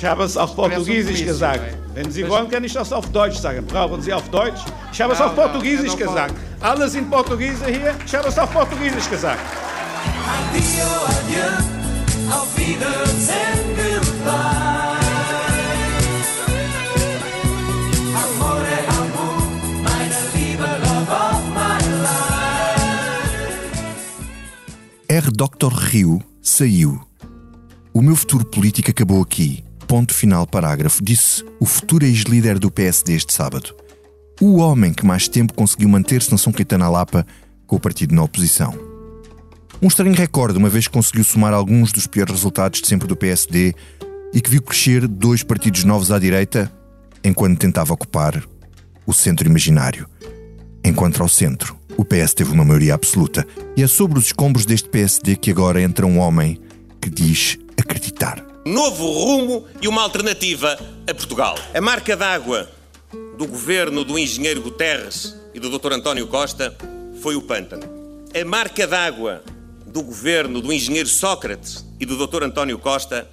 Ich habe es auf Portugiesisch gesagt. Wenn Sie wollen, kann ich das auf Deutsch sagen. Brauchen Sie auf Deutsch? Ich habe es auf Portugiesisch gesagt. Alle sind Portugiese hier. Ich habe es auf Portugiesisch gesagt. Adio, adieu, auf Wiedersehen, goodbye. Amore, amor, meine Liebe, love of my life. R. Dr. Rio saiu. O meu futuro político acabou aqui. Ponto final, parágrafo. Disse o futuro ex-líder do PSD este sábado. O homem que mais tempo conseguiu manter-se na São Caetano à Lapa com o partido na oposição. Um estranho recorde, uma vez que conseguiu somar alguns dos piores resultados de sempre do PSD e que viu crescer dois partidos novos à direita enquanto tentava ocupar o centro imaginário. Enquanto ao centro, o PS teve uma maioria absoluta. E é sobre os escombros deste PSD que agora entra um homem que diz acreditar. Novo rumo e uma alternativa a Portugal. A marca d'água do governo do engenheiro Guterres e do Dr. António Costa foi o pântano. A marca d'água do governo do engenheiro Sócrates e do Dr. António Costa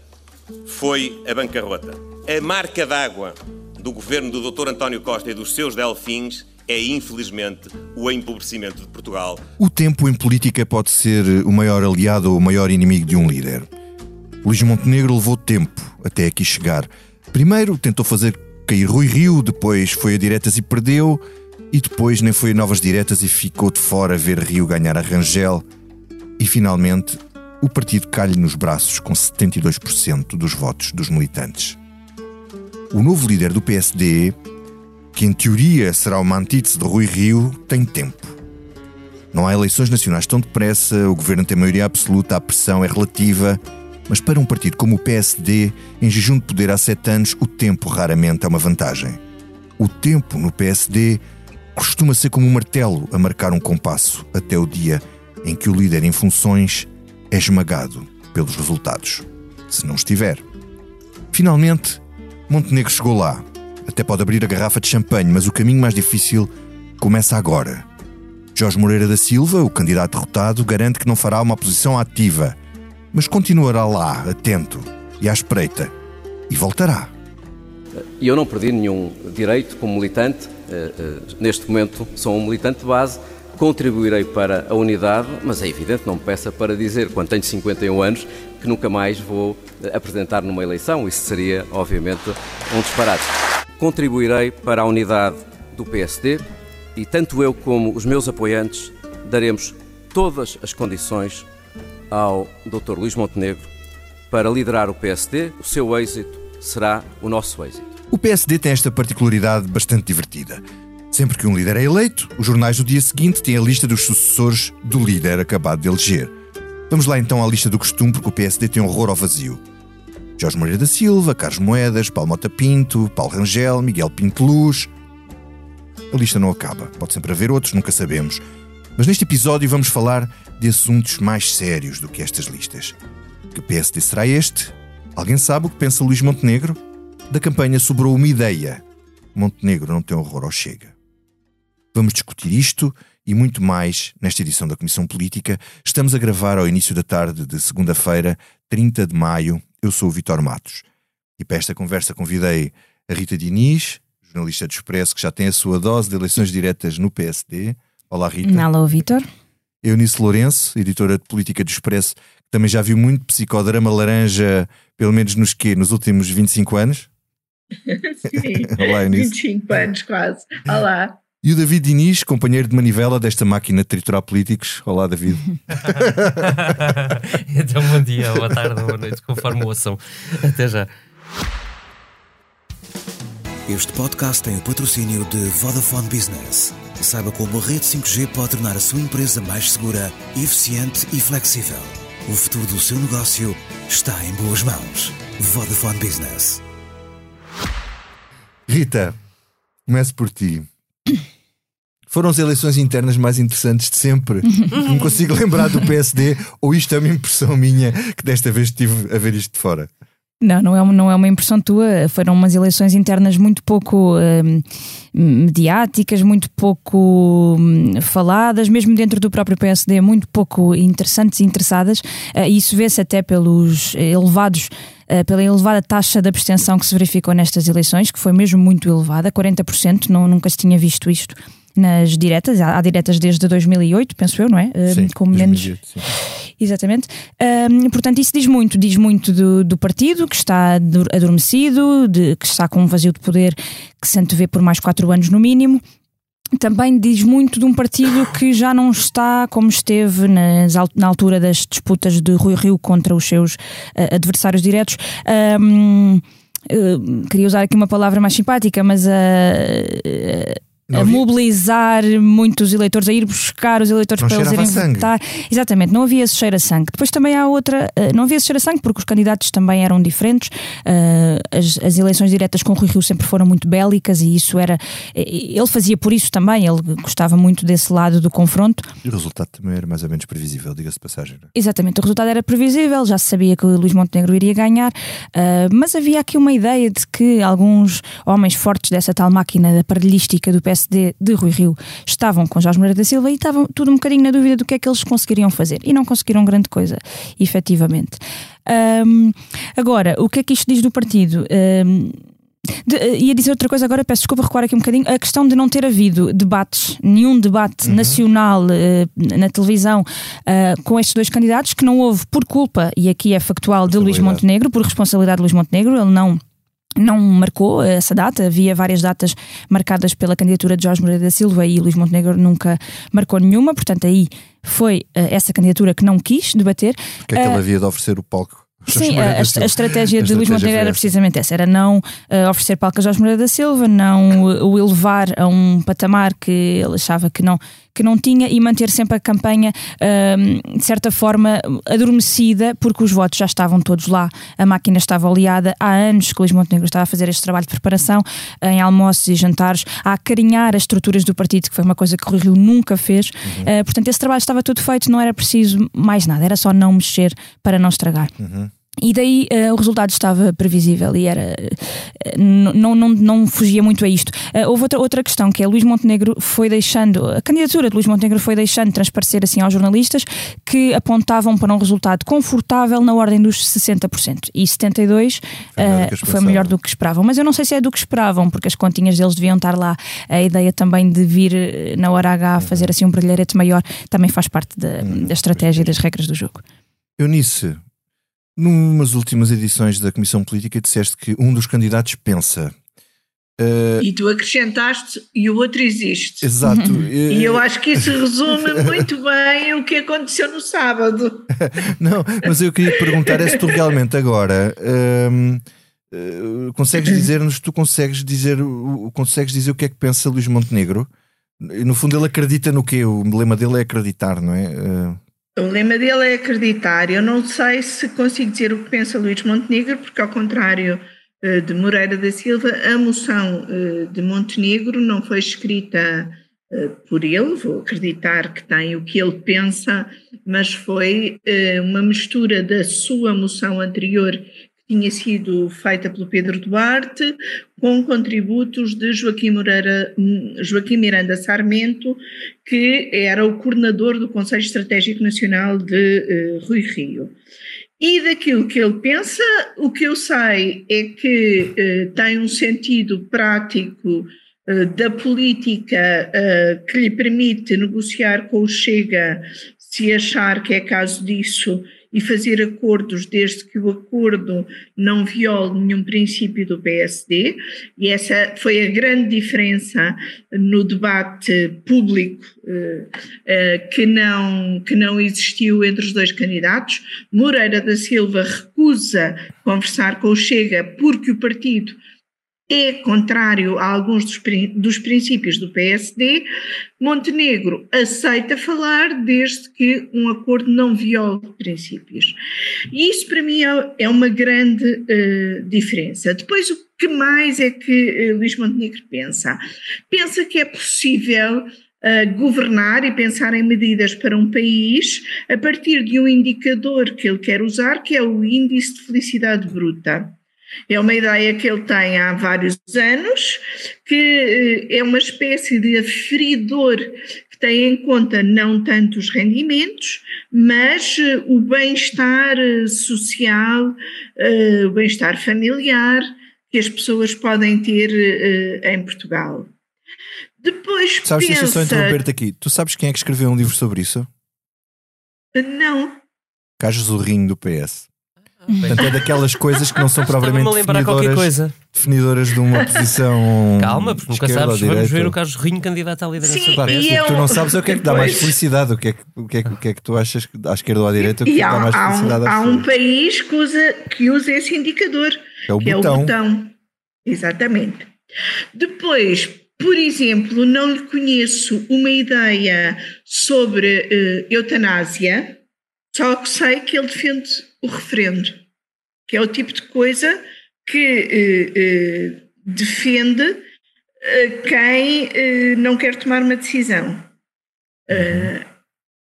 foi a bancarrota. A marca d'água do governo do Dr. António Costa e dos seus delfins é, infelizmente, o empobrecimento de Portugal. O tempo em política pode ser o maior aliado ou o maior inimigo de um líder. Luís Montenegro levou tempo até aqui chegar. Primeiro tentou fazer cair Rui Rio, depois foi a diretas e perdeu, e depois nem foi a novas diretas e ficou de fora a ver Rio ganhar a Rangel. E finalmente, o partido cai-lhe nos braços com 72% dos votos dos militantes. O novo líder do PSD, que em teoria será uma antítese de Rui Rio, tem tempo. Não há eleições nacionais tão depressa, o governo tem maioria absoluta, a pressão é relativa, mas para um partido como o PSD, em jejum de poder há sete anos, o tempo raramente é uma vantagem. O tempo no PSD costuma ser como um martelo a marcar um compasso até o dia em que o líder em funções é esmagado pelos resultados. Se não estiver. Finalmente, Montenegro chegou lá. Até pode abrir a garrafa de champanhe, mas o caminho mais difícil começa agora. Jorge Moreira da Silva, o candidato derrotado, garante que não fará uma posição ativa, mas continuará lá, atento e à espreita. E voltará. E eu não perdi nenhum direito como militante. eh, eh, Neste momento sou um militante de base, contribuirei para a unidade, mas é evidente, não me peça para dizer, quando tenho 51 anos, que nunca mais vou eh, apresentar numa eleição. Isso seria, obviamente, um disparate. Contribuirei para a unidade do PSD e tanto eu como os meus apoiantes daremos todas as condições ao Dr. Luís Montenegro para liderar o PSD. O seu êxito será o nosso êxito. O PSD tem esta particularidade bastante divertida. Sempre que um líder é eleito, os jornais do dia seguinte têm a lista dos sucessores do líder acabado de eleger. Vamos lá então à lista do costume, porque o PSD tem horror ao vazio. Jorge Moreira da Silva, Carlos Moedas, Paulo Mota Pinto, Paulo Rangel, Miguel Pinto Luz. A lista não acaba. Pode sempre haver outros, nunca sabemos. Mas neste episódio vamos falar de assuntos mais sérios do que estas listas. Que PSD será este? Alguém sabe o que pensa Luís Montenegro? Da campanha sobrou uma ideia. Montenegro não tem horror ao Chega. Vamos discutir isto e muito mais nesta edição da Comissão Política. Estamos a gravar ao início da tarde de segunda-feira, 30 de maio. Eu sou o Vitor Matos. E para esta conversa convidei a Rita Diniz, jornalista do Expresso, que já tem a sua dose de eleições diretas no PSD. Olá, Rita. Alô, Vitor. Eunice Lourenço, editora de política do Expresso, que também já viu muito psicodrama laranja, pelo menos nos quê? Nos últimos 25 anos? Sim, Olá, Eunice. 25 anos quase. Olá. E o David Diniz, companheiro de manivela desta máquina de triturar políticos. Olá, David. então, bom dia, boa tarde, boa noite, conforme o ouçam. Até já. Este podcast tem o patrocínio de Vodafone Business. Saiba como a rede 5G pode tornar a sua empresa mais segura, eficiente e flexível. O futuro do seu negócio está em boas mãos. Vodafone Business. Rita, começo por ti. Foram as eleições internas mais interessantes de sempre. Não consigo lembrar do PSD, ou isto é uma impressão minha que desta vez estive a ver isto de fora. Não, não é, uma- não é uma impressão tua. Foram umas eleições internas muito pouco hum, mediáticas, muito pouco hum, faladas, mesmo dentro do próprio PSD, muito pouco interessantes e interessadas. E isso vê-se até pelos elevados. eh, Pela elevada taxa de abstenção que se verificou nestas eleições, que foi mesmo muito elevada, 40%, não, nunca se tinha visto isto nas diretas, há, há diretas desde 2008, penso eu, não é? Sim, com menos, 2008, sim. Exatamente. Portanto, isso diz muito, diz muito do, do partido que está ador- adormecido, de, que está com um vazio de poder que se antevê por mais quatro anos no mínimo. Também diz muito de um partido que já não está como esteve nas na altura das disputas de Rui Rio contra os seus ah, adversários diretos. Ahm, eh, queria usar aqui uma palavra mais simpática, mas a, Não a havia- mobilizar muitos eleitores, a ir buscar os eleitores Não para eles irem sangue. votar. Exatamente, não havia esse cheiro a sangue. Depois também há outra, eh, não havia esse cheiro a sangue porque os candidatos também eram diferentes. Eh, As, as eleições diretas com o Rui Rio sempre foram muito bélicas e isso era. eh, Ele fazia por isso também, ele gostava muito desse lado do confronto. E o resultado também era mais ou menos previsível, diga-se de passagem. não é? Exatamente, o resultado era previsível, já se sabia que o Luís Montenegro iria ganhar, mas havia aqui uma ideia de que alguns homens fortes dessa tal máquina aparelhística do PSD de Rui Rio estavam com Jorge Moreira da Silva e estavam tudo um bocadinho na dúvida do que é que eles conseguiriam fazer. E não conseguiram grande coisa, efetivamente. Ahm, agora, o que é que isto diz do partido? Ahm, de- eh, ia dizer outra coisa agora, peço desculpa recuar aqui um bocadinho. A questão de não ter havido debates, nenhum debate nacional eh, na televisão eh, com estes dois candidatos, que não houve por culpa, e aqui é factual, de Luís. Montenegro, por responsabilidade de Luís Montenegro, ele não. Não marcou eh, essa data, havia várias datas marcadas pela candidatura de Jorge Moreira da Silva e Luís Montenegro nunca marcou nenhuma, portanto, aí foi eh, essa candidatura que não quis debater. Porque é que ele havia de oferecer o palco? Jorge Sim, a, a- a estratégia A de Luís estratégia Montenegro era precisamente essa: era não eh, oferecer palco a Jorge Moreira da Silva, não eh, o elevar a um patamar que ele achava que não, que não tinha e manter sempre a campanha ahm, de certa forma adormecida, porque os votos já estavam todos lá, a máquina estava oleada. Há anos que Luís Montenegro estava a fazer este trabalho de preparação em almoços e jantares, a acarinhar as estruturas do partido, que foi uma coisa que o Rui Rio nunca fez. Eh, portanto, esse trabalho estava tudo feito, não era preciso mais nada, era só não mexer para não estragar. E daí eh, o resultado estava previsível e era n- não, não, não fugia muito a isto. Eh, houve outra, outra questão que é Luís Montenegro foi deixando, a candidatura de Luís Montenegro foi deixando transparecer assim aos jornalistas que apontavam para um resultado confortável na ordem dos 60%. E 72% Foi melhor do que foi melhor do que esperavam. Mas eu não sei se é do que esperavam, porque as continhas deles deviam estar lá. A ideia também de vir na hora H fazer assim um brilharete maior também faz parte da, da estratégia e das regras do jogo. Eunice, numas últimas edições da Comissão Política disseste que um dos candidatos pensa. Eh, E tu acrescentaste e o outro existe. exato. E eh, eu acho que isso resume muito bem o que aconteceu no sábado. Não, mas eu queria te perguntar é se tu realmente agora hum, eh, consegues dizer-nos, tu consegues dizer, o- consegues dizer o que é que pensa Luís Montenegro? No fundo ele acredita no quê? O lema dele é acreditar, não é? Eh, O lema dele é acreditar. Eu não sei se consigo dizer o que pensa Luís Montenegro, porque, ao contrário eh, de Moreira da Silva, a moção eh, de Montenegro não foi escrita eh, por ele, vou acreditar que tem o que ele pensa, mas foi uma mistura da sua moção anterior, tinha sido feita pelo Pedro Duarte, com contributos de Joaquim, Moreira, Joaquim Miranda Sarmento, que era o coordenador do Conselho Estratégico Nacional de eh, Rui Rio. E daquilo que ele pensa, o que eu sei é que eh, tem um sentido prático eh, da política que lhe permite negociar com o Chega se achar que é caso disso e fazer acordos desde que o acordo não viole nenhum princípio do PSD, e essa foi a grande diferença no debate público eh, eh, que, não, que não existiu entre os dois candidatos. Moreira da Silva recusa conversar com o Chega porque o partido é contrário a alguns dos, dos princípios do PSD, Montenegro aceita falar desde que um acordo não viole princípios. E isso para mim é, é uma grande eh, diferença. Depois, o que mais é que eh, Luís Montenegro pensa? Pensa que é possível a governar e pensar em medidas para um país a partir de um indicador que ele quer usar, que é o índice de felicidade bruta. É uma ideia que ele tem há vários anos, que eh, é uma espécie de aferidor que tem em conta não tanto os rendimentos, mas eh, o bem-estar eh, social, o bem-estar familiar que as pessoas podem ter em Portugal. Depois Sabes, deixa eu só pensa... interromper-te aqui. Tu sabes quem é que escreveu um livro sobre isso? Não, Carlos Zorrinho, do PS. Portanto, é daquelas coisas que não são propriamente definidoras, coisa. definidoras de uma posição. Calma, porque nunca sabes. Vamos ver o Carlos Rinho candidato à liderança Sim, PS. e O que tu eu- não sabes é o que é que dá mais felicidade. O que é que, o que, é, que- o que é que tu achas que à esquerda ou à direita o que, é e que há, dá mais há um, felicidade às há um país que usa, que usa esse indicador, É o que é o botão. botão. Exatamente. Depois, por exemplo, não lhe conheço uma ideia sobre eh, eutanásia, só que sei que ele defende o referendo, que é o tipo de coisa que eh, eh, defende eh, quem eh, não quer tomar uma decisão.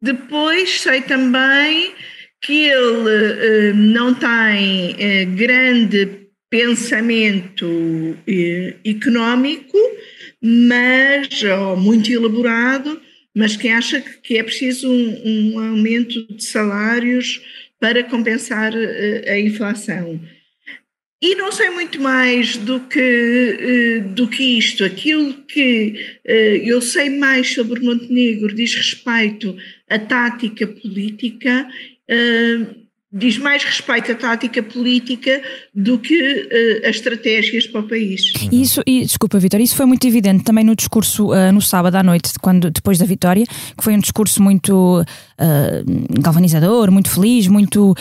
Depois sei também que ele não tem grande pensamento económico, mas ou muito elaborado, mas que acha que que é preciso um, um aumento de salários para compensar eh, a inflação. E não sei muito mais do que, eh, do que isto. Aquilo que eh, eu sei mais sobre Montenegro diz respeito à tática política, diz mais respeito à tática política do que eh, as estratégias para o país. Isso, e, desculpa, Vitor, isso foi muito evidente também no discurso ah, no sábado à noite, quando, depois da vitória, que foi um discurso muito ah, galvanizador, muito feliz, muito.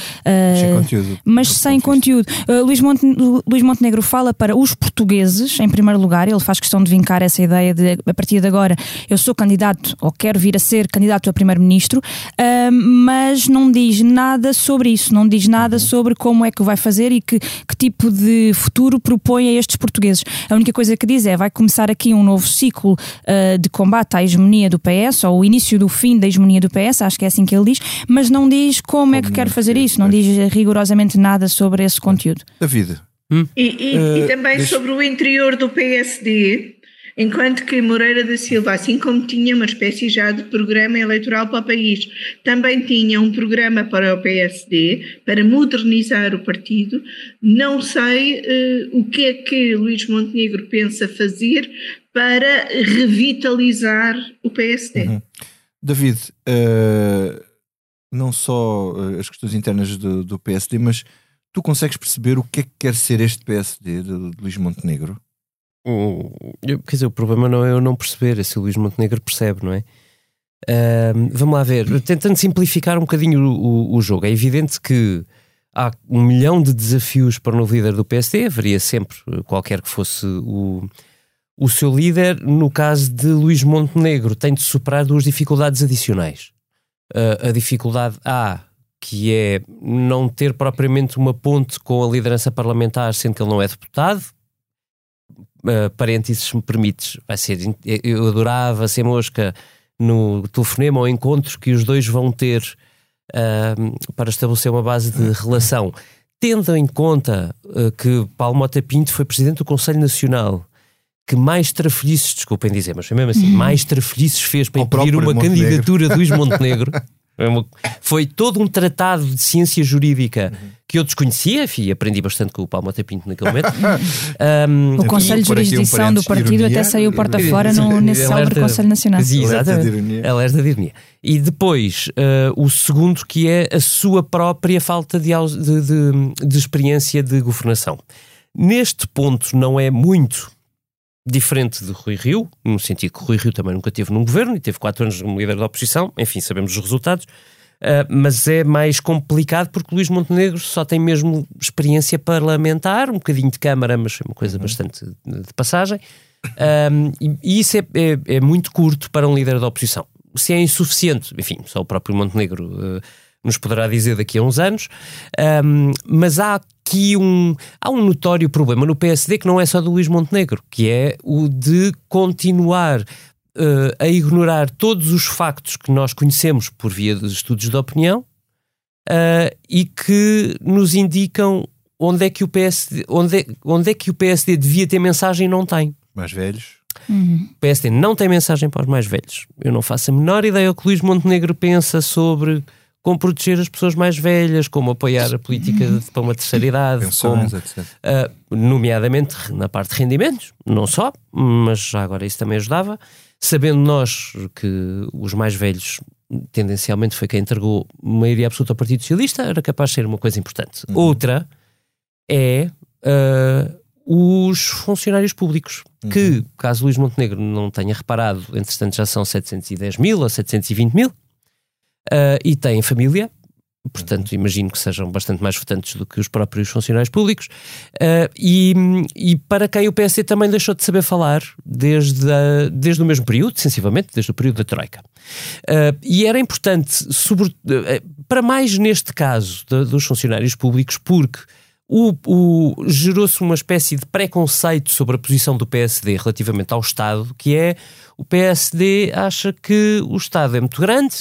Sem conteúdo. mas sem conteúdo. Uh, Luís, Monte, Luís Montenegro fala para os portugueses, em primeiro lugar, ele faz questão de vincar essa ideia de, a partir de agora, eu sou candidato, ou quero vir a ser candidato a primeiro-ministro, uh, mas não diz nada sobre isso, não diz nada sobre como é que vai fazer e que, que tipo de futuro propõe a estes portugueses. A única coisa que diz é, vai começar aqui um novo ciclo uh, de combate à hegemonia do PS, ou o início do fim da hegemonia do PS, acho que é assim que ele diz, mas não diz como, é que Como quer é fazer é, isso, não diz rigorosamente nada sobre esse conteúdo. David, E, e- Eh, e também deixa- sobre o interior do PSD, enquanto que Moreira da Silva, assim como tinha uma espécie já de programa eleitoral para o país, também tinha um programa para o PSD, para modernizar o partido. Não sei eh, o que é que Luís Montenegro pensa fazer para revitalizar o PSD. Uhum. David, eh, não só eh, as questões internas do, do PSD, mas tu consegues perceber o que é que quer ser este PSD de, de Luís Montenegro? Quer dizer, o problema não é eu não perceber, é se o Luís Montenegro percebe, não é? Ahm, vamos lá ver, tentando simplificar um bocadinho o, o- jogo, é evidente que há um milhão de desafios para o novo líder do PSD, haveria sempre, qualquer que fosse o, o seu líder. No caso de Luís Montenegro, tem de superar duas dificuldades adicionais. Ah, a dificuldade A, que é não ter propriamente uma ponte com a liderança parlamentar, sendo que ele não é deputado, uh, parênteses, se me permites, vai ser. Eu adorava ser mosca no telefonema ou encontro que os dois vão ter uh, para estabelecer uma base de relação. Tendo em conta uh, que Paulo Mota Pinto foi presidente do Conselho Nacional, que mais trafolhices, desculpem dizer, mas foi mesmo assim, mais trafolhices fez para impedir uma Montenegro. candidatura de Luís Montenegro. Foi todo um tratado de ciência jurídica que eu desconhecia, enfim, aprendi bastante com o Paulo Mota Pinto naquele momento. Um, O Conselho de aqui um Jurisdição do partido ironia. até saiu porta fora no, nesse Alerta- célebre Conselho Nacional. Alerta de exatamente. ironia. Alerta de ironia. E depois, eh, o segundo que é a sua própria falta de, de, de- de experiência de governação. Neste ponto não é muito diferente de Rui Rio, no sentido que Rui Rio também nunca teve num governo e teve quatro anos como líder da oposição, enfim, sabemos os resultados, Uh, mas é mais complicado porque Luís Montenegro só tem mesmo experiência parlamentar, um bocadinho de Câmara, mas foi uma coisa bastante de passagem. Um, e, e isso é, é- é muito curto para um líder da oposição. Se é insuficiente, enfim, só o próprio Montenegro uh, nos poderá dizer daqui a uns anos. Um, mas há aqui um, há um notório problema no PSD que não é só do Luís Montenegro, que é o de continuar eh, a ignorar todos os factos que nós conhecemos por via dos estudos de opinião eh, e que nos indicam onde é que o PSD, onde é, onde é que o PSD devia ter mensagem e não tem. Mais velhos. O PSD não tem mensagem para os mais velhos. Eu não faço a menor ideia o que Luís Montenegro pensa sobre como proteger as pessoas mais velhas, como apoiar a política de- para uma terceira idade, como, Pensões, etc. Uh, nomeadamente na parte de rendimentos, não só, mas já agora isso também ajudava. Sabendo nós que os mais velhos, tendencialmente, foi quem entregou maioria absoluta ao Partido Socialista, era capaz de ser uma coisa importante. Outra é uh, os funcionários públicos, que, caso Luís Montenegro não tenha reparado, entretanto já são 710 mil ou 720 mil, uh, e têm família, portanto imagino que sejam bastante mais votantes do que os próprios funcionários públicos, Uh, e, e para quem o PSD também deixou de saber falar desde, a- desde o mesmo período, sensivelmente, desde o período da Troika. Uh, e era importante, sobre, uh, para mais neste caso de- dos funcionários públicos, porque o, o- gerou-se uma espécie de preconceito sobre a posição do PSD relativamente ao Estado, que é o PSD acha que o Estado é muito grande,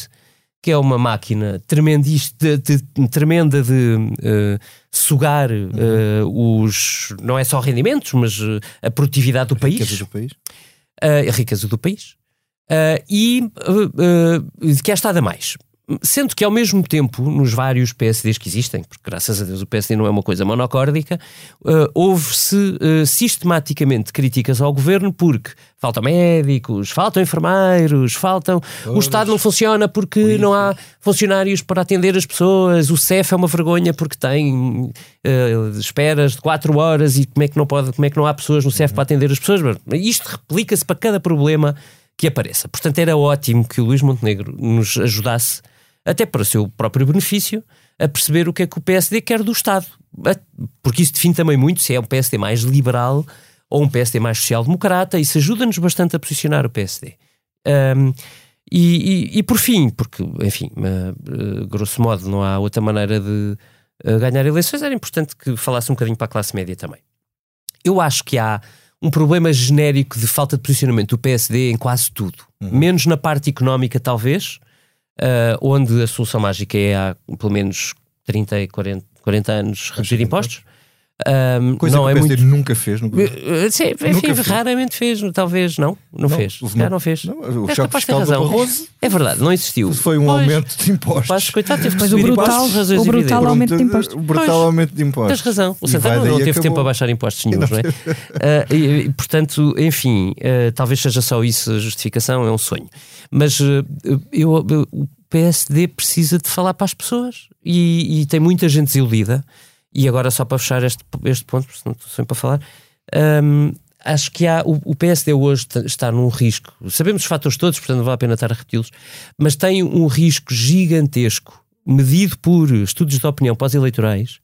que é uma máquina tremendista, de, de- tremenda de eh, sugar eh, os não é só rendimentos, mas eh, a produtividade do país, Riqueza do país. eh, a riqueza do país, e que é Estado a mais. Sendo que, ao mesmo tempo, nos vários PSDs que existem, porque graças a Deus o PSD não é uma coisa monocórdica, eh, houve-se eh, sistematicamente críticas ao governo porque faltam médicos, faltam enfermeiros, faltam. O Estado não funciona porque não há funcionários para atender as pessoas, o CEF é uma vergonha porque tem eh, esperas de 4 horas e como é que não, pode, como é que não há pessoas no CEF para atender as pessoas. Isto replica-se para cada problema que apareça. Portanto, era ótimo que o Luís Montenegro nos ajudasse, até para o seu próprio benefício, a perceber o que é que o PSD quer do Estado. Porque isso define também muito se é um PSD mais liberal ou um PSD mais social-democrata, isso ajuda-nos bastante a posicionar o PSD. Ahm, e, e- e por fim, porque, enfim, eh, eh, grosso modo, não há outra maneira de eh, ganhar eleições, era importante que falasse um bocadinho para a classe média também. Eu acho que há um problema genérico de falta de posicionamento do PSD em quase tudo. Menos na parte económica, talvez, ah, onde a solução mágica é há pelo menos 30 e 40, 40 anos reduzir impostos. Ahm, Coisa não que é o PSD muito. nunca fez. Nunca... Eh, Sim, enfim, Nunca fez. raramente fez, talvez não, não, fez. Se calhar uma- não fez. Não, o És choque fiscal do razão. Barroso É verdade, não existiu. foi um Pois, aumento de impostos. Pois, coitado, teve que o brutal- impostos o brutal aumento de impostos. O brutal Pois. aumento de impostos. Tens razão, o Santana não teve acabou. tempo para baixar impostos nenhums, não é? Ah, e, e, portanto, enfim, ah, talvez seja só isso a justificação, é um sonho. Mas ah, eu, eu- o PSD precisa de falar para as pessoas e, e tem muita gente desiludida. E agora, só para fechar este, este ponto, porque senão estou sempre para falar, hum, acho que há, o, o PSD hoje está num risco. Sabemos os fatores todos, portanto não vale a pena estar a repeti-los, mas tem um risco gigantesco, medido por estudos de opinião pós-eleitorais,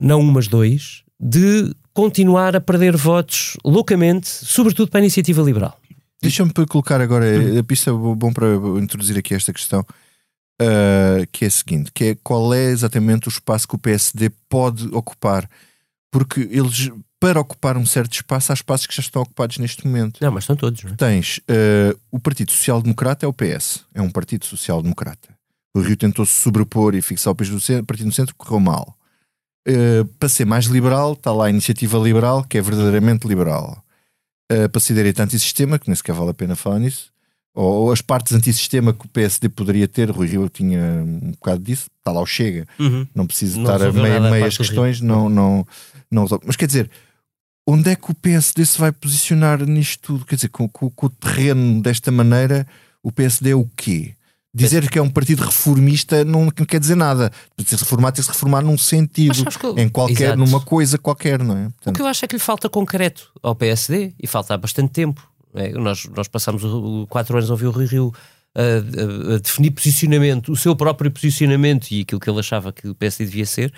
não um, mas dois, de continuar a perder votos loucamente, sobretudo para a iniciativa liberal. Deixa-me colocar agora a pista bom para introduzir aqui esta questão, ah, que é a seguinte: que é qual é exatamente o espaço que o PSD pode ocupar? Porque eles, para ocupar um certo espaço, há espaços que já estão ocupados neste momento. Não, mas estão todos, não é? Tens ah, o Partido Social Democrata é o PS, é um Partido Social Democrata. O Rio tentou-se sobrepor e fixar o país do centro, Partido no Centro, correu mal. Ah, para ser mais liberal, está lá a Iniciativa Liberal, que é verdadeiramente liberal. Uh, para ser direito antissistema, que nem sequer vale a pena falar nisso, ou, ou as partes antissistema que o PSD poderia ter, Rui Rio tinha um bocado disso, está lá o Chega, não preciso Não estar a meia, meias questões, não, não, não resolve. Mas quer dizer, onde é que o PSD se vai posicionar nisto tudo? Quer dizer, com, com- com o terreno desta maneira, o PSD é o quê? Dizer que é um partido reformista não, não quer dizer nada. Para ser reformado, tem que se reformar num sentido, eu- em qualquer, Exato. numa coisa qualquer, não é? O Portanto, que eu acho é que lhe falta concreto ao PSD e falta há bastante tempo. É, nós, nós o- o- quatro anos a ouvir o Rui Rio a, a- a definir posicionamento, o seu próprio posicionamento e aquilo que ele achava que o PSD devia ser,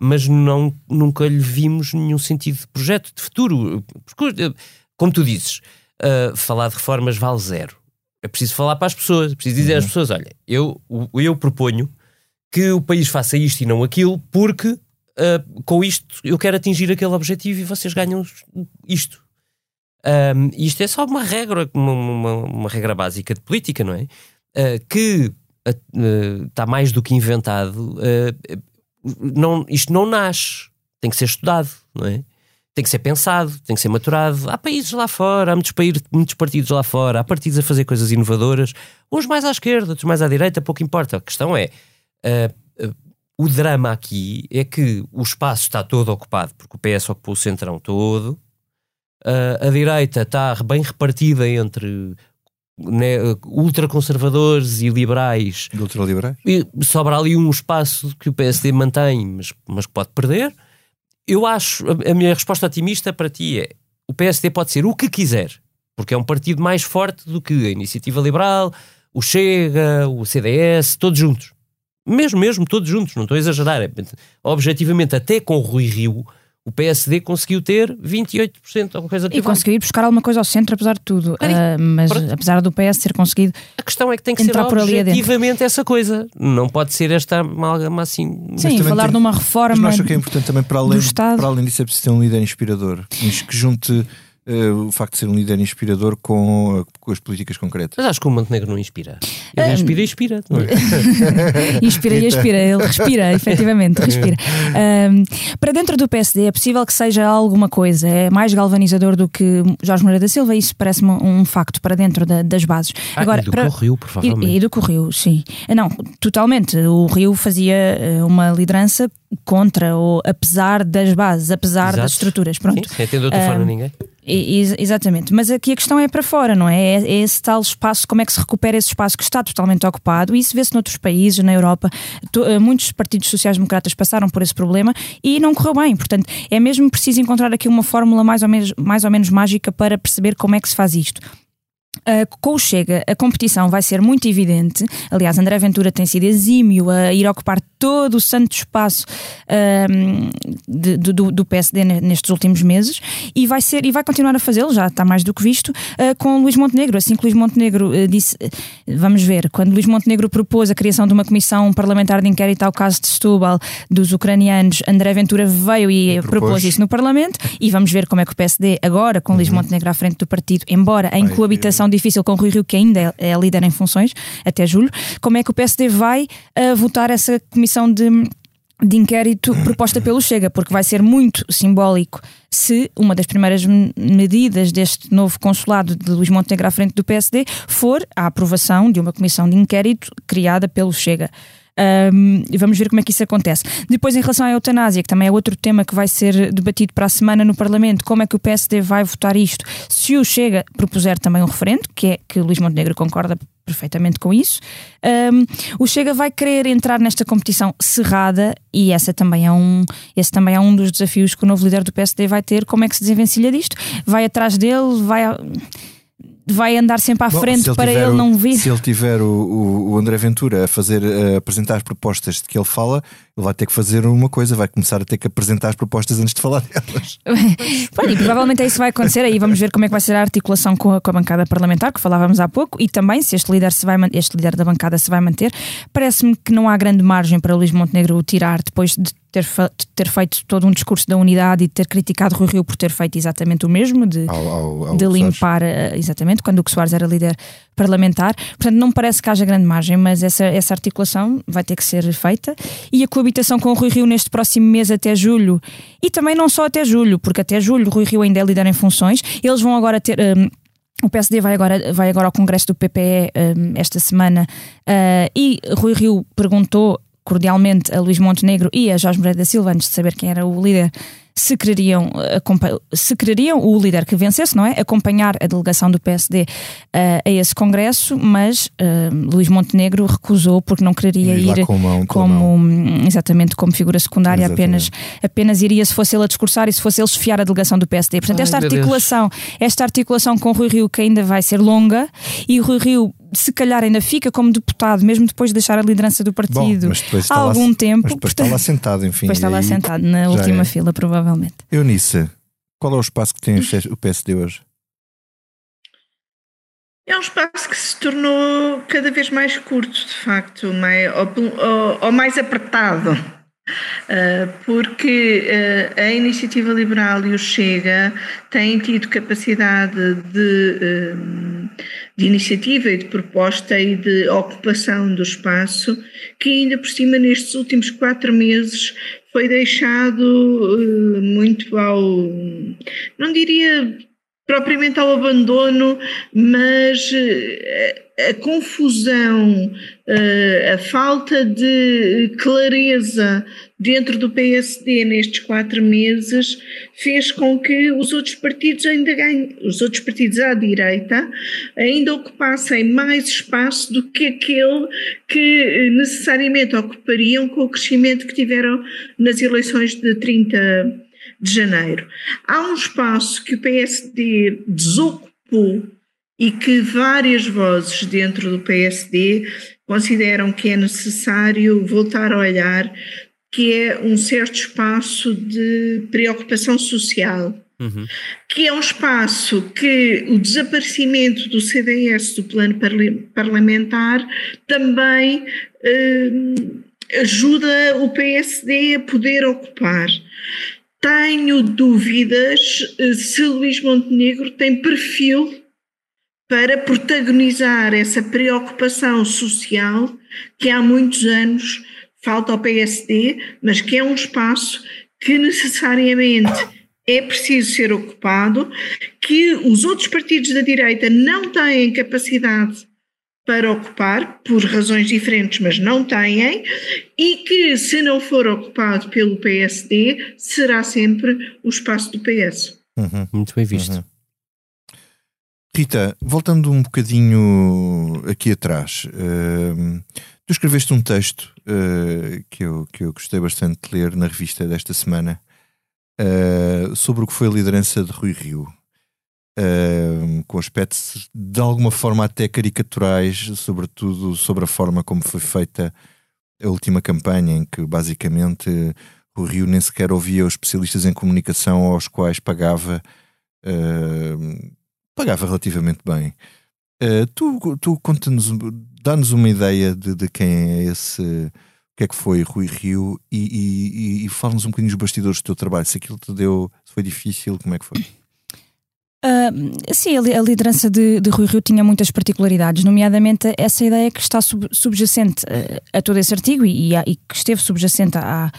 mas não, nunca lhe vimos nenhum sentido de projeto, de futuro. Porque, eh, como tu dizes, eh, falar de reformas vale zero. É preciso falar para as pessoas, é preciso dizer às pessoas: olha, eu, eu proponho que o país faça isto e não aquilo, porque Uh, com isto eu quero atingir aquele objetivo e vocês ganham isto. Um, isto é só uma regra, uma, uma, uma regra básica de política, não é? Uh, que está mais do que inventado. Uh, não, isto não nasce, tem que ser estudado, não é? Tem que ser pensado, tem que ser maturado. Há países lá fora, há muitos, países, muitos partidos lá fora, há partidos a fazer coisas inovadoras, uns mais à esquerda, outros mais à direita, pouco importa. A questão é o drama aqui é que o espaço está todo ocupado, porque o PS ocupou o centrão todo, a direita está bem repartida entre né, ultraconservadores e liberais. Ultraliberais? E sobra ali um espaço que o PSD mantém, mas, mas que pode perder. Eu acho, a, a minha resposta otimista para ti é: o PSD pode ser o que quiser, porque é um partido mais forte do que a Iniciativa Liberal, o Chega, o CDS, todos juntos. Mesmo, mesmo, todos juntos, não estou a exagerar. É, objetivamente, até com o Rui Rio, o PSD conseguiu ter 28%, alguma coisa E conseguiu ir buscar alguma coisa ao centro, apesar de tudo. Uh, mas Pronto. apesar do PS ter conseguido. A questão é que tem que ser objetivamente essa coisa. Não pode ser esta amálgama assim. Sim, falar tem, de uma reforma. Mas não acho que é importante também, para além, para além disso, é preciso ter um líder inspirador. que junte uh, o facto de ser um líder inspirador com, com, as políticas concretas. Mas acho que o Montenegro não inspira. Ele uh, inspira e inspira. É? inspira e inspira, ele respira, efetivamente, respira. para dentro do PSD é possível que seja alguma coisa, é mais galvanizador do que Jorge Moreira da Silva, isso parece-me um facto para dentro da, das bases. Ah, Agora, e do para... Rio, provavelmente. E, e do Rio, sim. Não, totalmente. O Rio fazia eh, uma liderança contra ou apesar das bases, apesar Exato. das estruturas. Pronto. Sim, entendo de outra forma ninguém. Exatamente, mas aqui a questão é para fora, não é? É esse tal espaço, como é que se recupera esse espaço que está totalmente ocupado, isso vê-se noutros países, na Europa. Eh, muitos partidos sociais-democratas passaram por esse problema e não correu bem. Portanto, é mesmo preciso encontrar aqui uma fórmula mais ou menos, mais ou menos mágica para perceber como é que se faz isto. Uh, com o Chega, a competição vai ser muito evidente. Aliás, André Ventura tem sido exímio a ir ocupar todo o santo espaço uh, de, do, do, PSD nestes últimos meses e vai ser e vai continuar a fazê-lo, já está mais do que visto, uh, com Luís Montenegro. Assim que Luís Montenegro disse, vamos ver, quando Luís Montenegro propôs a criação de uma comissão parlamentar de inquérito ao caso de Setúbal dos ucranianos, André Ventura veio e, e propôs isso no Parlamento e vamos ver como é que o PSD, agora com uhum. Luís Montenegro à frente do partido, embora em coabitação difícil com o Rui Rio, que ainda é, líder em funções, até julho, como é que o PSD vai uh, votar essa comissão de de inquérito proposta pelo Chega, porque vai ser muito simbólico se uma das primeiras medidas deste novo consulado de Luís Montenegro à frente do PSD for a aprovação de uma comissão de inquérito criada pelo Chega. Um, e vamos ver como é que isso acontece. Depois, em relação à eutanásia, que também é outro tema que vai ser debatido para a semana no Parlamento, como é que o PSD vai votar isto? Se o Chega propuser também um referendo, que é que o Luís Montenegro concorda perfeitamente com isso. Um, o Chega vai querer entrar nesta competição cerrada e essa também é um, esse também é um dos desafios que o novo líder do PSD vai ter. Como é que se desenvencilha disto? Vai atrás dele, vai. A vai andar sempre à Bom, frente ele para ele não vir. Se ele tiver o, o André Ventura a fazer a apresentar as propostas de que ele fala, ele vai ter que fazer uma coisa, vai começar a ter que apresentar as propostas antes de falar delas. Bom, e provavelmente é isso que vai acontecer, aí vamos ver como é que vai ser a articulação com a, com a bancada parlamentar, que falávamos há pouco, e também se este líder, se vai, este líder da bancada se vai manter. Parece-me que não há grande margem para Luís Montenegro o tirar depois de ter, ter feito todo um discurso da unidade e ter criticado Rui Rio por ter feito exatamente o mesmo, de, ao, ao, ao de limpar, eh, exatamente, quando o que Soares era líder parlamentar. Portanto, não parece que haja grande margem, mas essa, essa articulação vai ter que ser feita. E a coabitação com o Rui Rio neste próximo mês até julho, e também não só até julho, porque até julho Rui Rio ainda é líder em funções, eles vão agora ter. Um, o PSD vai agora, vai agora ao Congresso do PPE um, esta semana uh, e Rui Rio perguntou cordialmente a Luís Montenegro e a Jorge Moreira da Silva, antes de saber quem era o líder, se quereriam, se quereriam o líder que vencesse, não é? Acompanhar a delegação do PSD uh, eh, a esse congresso, mas uh, Luís Montenegro recusou porque não quereria ir, ir com como exatamente como figura secundária, apenas, apenas iria se fosse ele a discursar e se fosse ele esfiar a delegação do PSD. Portanto, Ai, esta articulação, esta articulação com o Rui Rio que ainda vai ser longa e o Rui Rio se calhar ainda fica como deputado, mesmo depois de deixar a liderança do partido Bom, há algum lá, tempo. Mas depois portanto, está lá sentado, enfim. Depois está lá sentado na última é. fila, provavelmente. Eunice, qual é o espaço que tem o PSD hoje? É um espaço que se tornou cada vez mais curto, de facto, mais, ou, ou, ou mais apertado. Uh, porque uh, a Iniciativa Liberal e o Chega têm tido capacidade de, uh, de iniciativa e de proposta e de ocupação do espaço, que ainda por cima nestes últimos quatro meses foi deixado muito ao, não diria propriamente ao abandono, mas a confusão, a falta de clareza dentro do PSD nestes quatro meses fez com que os outros partidos ainda ganhem, os outros partidos à direita ainda ocupassem mais espaço do que aquele que necessariamente ocupariam com o crescimento que tiveram nas eleições de 30 de janeiro. Há um espaço que o PSD desocupou e que várias vozes dentro do PSD consideram que é necessário voltar a olhar, que é um certo espaço de preocupação social. Uhum. Que é um espaço que o desaparecimento do CDS do plano parlamentar também eh, ajuda o PSD a poder ocupar. Tenho dúvidas eh, se Luís Montenegro tem perfil para protagonizar essa preocupação social que há muitos anos falta ao PSD, mas que é um espaço que necessariamente é preciso ser ocupado, que os outros partidos da direita não têm capacidade para ocupar, por razões diferentes, mas não têm, e que, se não for ocupado pelo PSD, será sempre o espaço do PS. Uhum. Muito bem visto. Uhum. Rita, voltando um bocadinho aqui atrás, uh, tu escreveste um texto uh, que, eu, que eu gostei bastante de ler na revista desta semana uh, sobre o que foi a liderança de Rui Rio, com aspectos de alguma forma até caricaturais, sobretudo sobre a forma como foi feita a última campanha, em que basicamente o Rio nem sequer ouvia os especialistas em comunicação aos quais pagava. Uh, pagava relativamente bem. Uh, tu tu conta-nos, dá-nos uma ideia de, de, quem é esse, o que é que foi Rui Rio e, e, e fala-nos um bocadinho dos bastidores do teu trabalho. Se aquilo te deu, se foi difícil, como é que foi? Uh, sim, a liderança de, de, Rui Rio tinha muitas particularidades, nomeadamente essa ideia que está sub, subjacente a, a, todo esse artigo e, e, e que esteve subjacente a,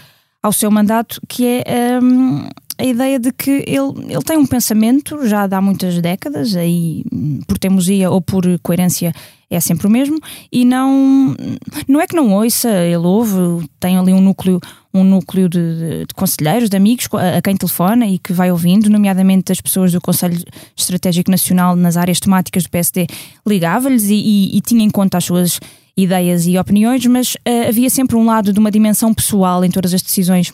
ao seu mandato, que é um, a ideia de que ele, ele tem um pensamento já há muitas décadas, aí por teimosia ou por coerência é sempre o mesmo, e não, não é que não ouça, ele ouve, tem ali um núcleo, um núcleo de, de, conselheiros, de amigos a, a, quem telefona e que vai ouvindo, nomeadamente as pessoas do Conselho Estratégico Nacional nas áreas temáticas do PSD, ligava-lhes e, e, e tinha em conta as suas ideias e opiniões, mas uh, havia sempre um lado de uma dimensão pessoal em todas as decisões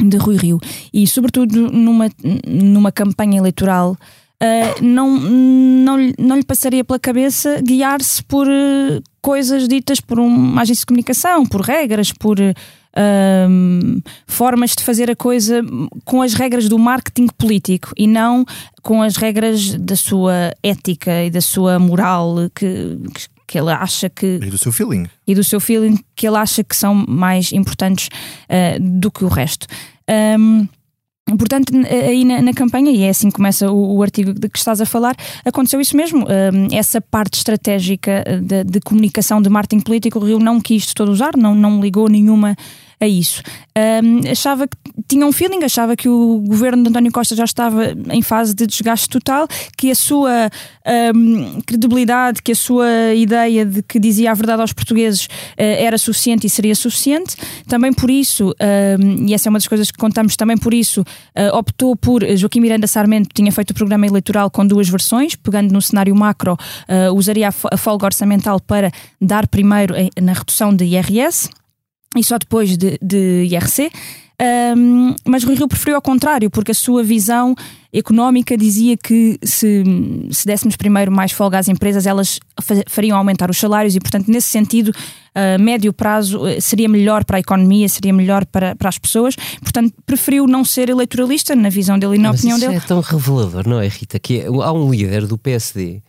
de Rui Rio. E sobretudo numa, numa campanha eleitoral uh, não, não, não lhe passaria pela cabeça guiar-se por uh, coisas ditas por uma agência de comunicação, por regras, por uh, formas de fazer a coisa com as regras do marketing político e não com as regras da sua ética e da sua moral que, que que ele acha que. E do seu feeling. E do seu feeling que ele acha que são mais importantes uh, do que o resto. Um, Portanto, aí na, na, campanha, e é assim que começa o, o, artigo de que estás a falar, aconteceu isso mesmo. Um, essa parte estratégica de, de, comunicação de marketing político, o Rio não quis de todo usar, não, não ligou nenhuma a isso. Um, achava que tinha um feeling, achava que o governo de António Costa já estava em fase de desgaste total, que a sua um, credibilidade, que a sua ideia de que dizia a verdade aos portugueses uh, era suficiente e seria suficiente. Também por isso, um, e essa é uma das coisas que contamos, também por isso uh, optou por Joaquim Miranda Sarmento, tinha feito o programa eleitoral com duas versões, pegando no cenário macro, uh, usaria a folga orçamental para dar primeiro na redução de IRS e só depois de, de IRC. Um, mas Rui Rio preferiu ao contrário, porque a sua visão económica dizia que se, se dessemos primeiro mais folga às empresas, elas fariam aumentar os salários e, portanto, nesse sentido, a médio prazo eh, seria melhor para a economia, seria melhor para, para as pessoas. Portanto, preferiu não ser eleitoralista na visão dele e na mas opinião isso dele. É tão revelador, não é, Rita? Que é, há um líder do PSD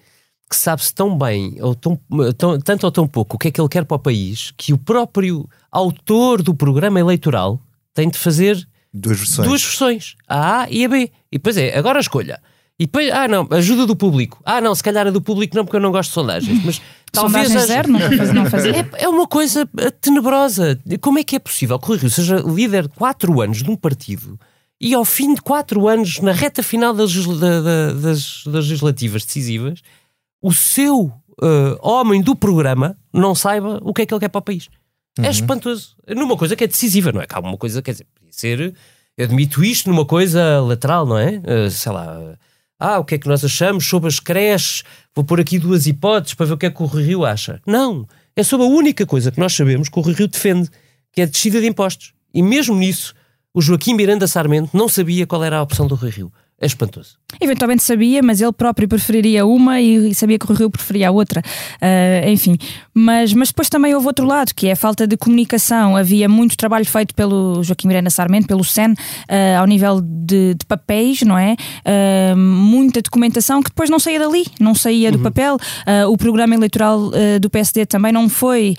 que sabe-se tão bem, ou tão, tão, tanto ou tão pouco, o que é que ele quer para o país, que o próprio autor do programa eleitoral tem de fazer Duas versões. duas versões, a A e a B. E depois é, agora escolha. E depois, ah não, ajuda do público. Ah não, se calhar a do público não, porque eu não gosto de sondagens. Mas talvez. Sondagens haja- zero, não faz- não fazia. É, é uma coisa tenebrosa. Como é que é possível que o Rio seja líder de 4 anos de um partido e ao fim de 4 anos, na reta final das, legisla- da- da- das- das legislativas decisivas, o seu eh, homem do programa não saiba o que é que ele quer para o país? É espantoso. Numa coisa que é decisiva, não é? Há uma coisa, quer dizer, podia ser. Admito isto numa coisa lateral, não é? Eh, sei lá. Ah, o que é que nós achamos sobre as creches? Vou pôr aqui duas hipóteses para ver o que é que o Rio acha. Não. É sobre a única coisa que nós sabemos que o Rio defende, que é a descida de impostos. E mesmo nisso, o Joaquim Miranda Sarmento não sabia qual era a opção do Rio. É espantoso. Eventualmente sabia, mas ele próprio preferiria uma e sabia que o Rio preferia a outra. Ah, enfim, mas, mas depois também houve outro lado, que é a falta de comunicação. Havia muito trabalho feito pelo Joaquim Miranda Sarmento, pelo SEN, ah, ao nível de, de papéis, não é? Ah, muita documentação que depois não saía dali, não saía do papel. Ah, o programa eleitoral do PSD também não foi.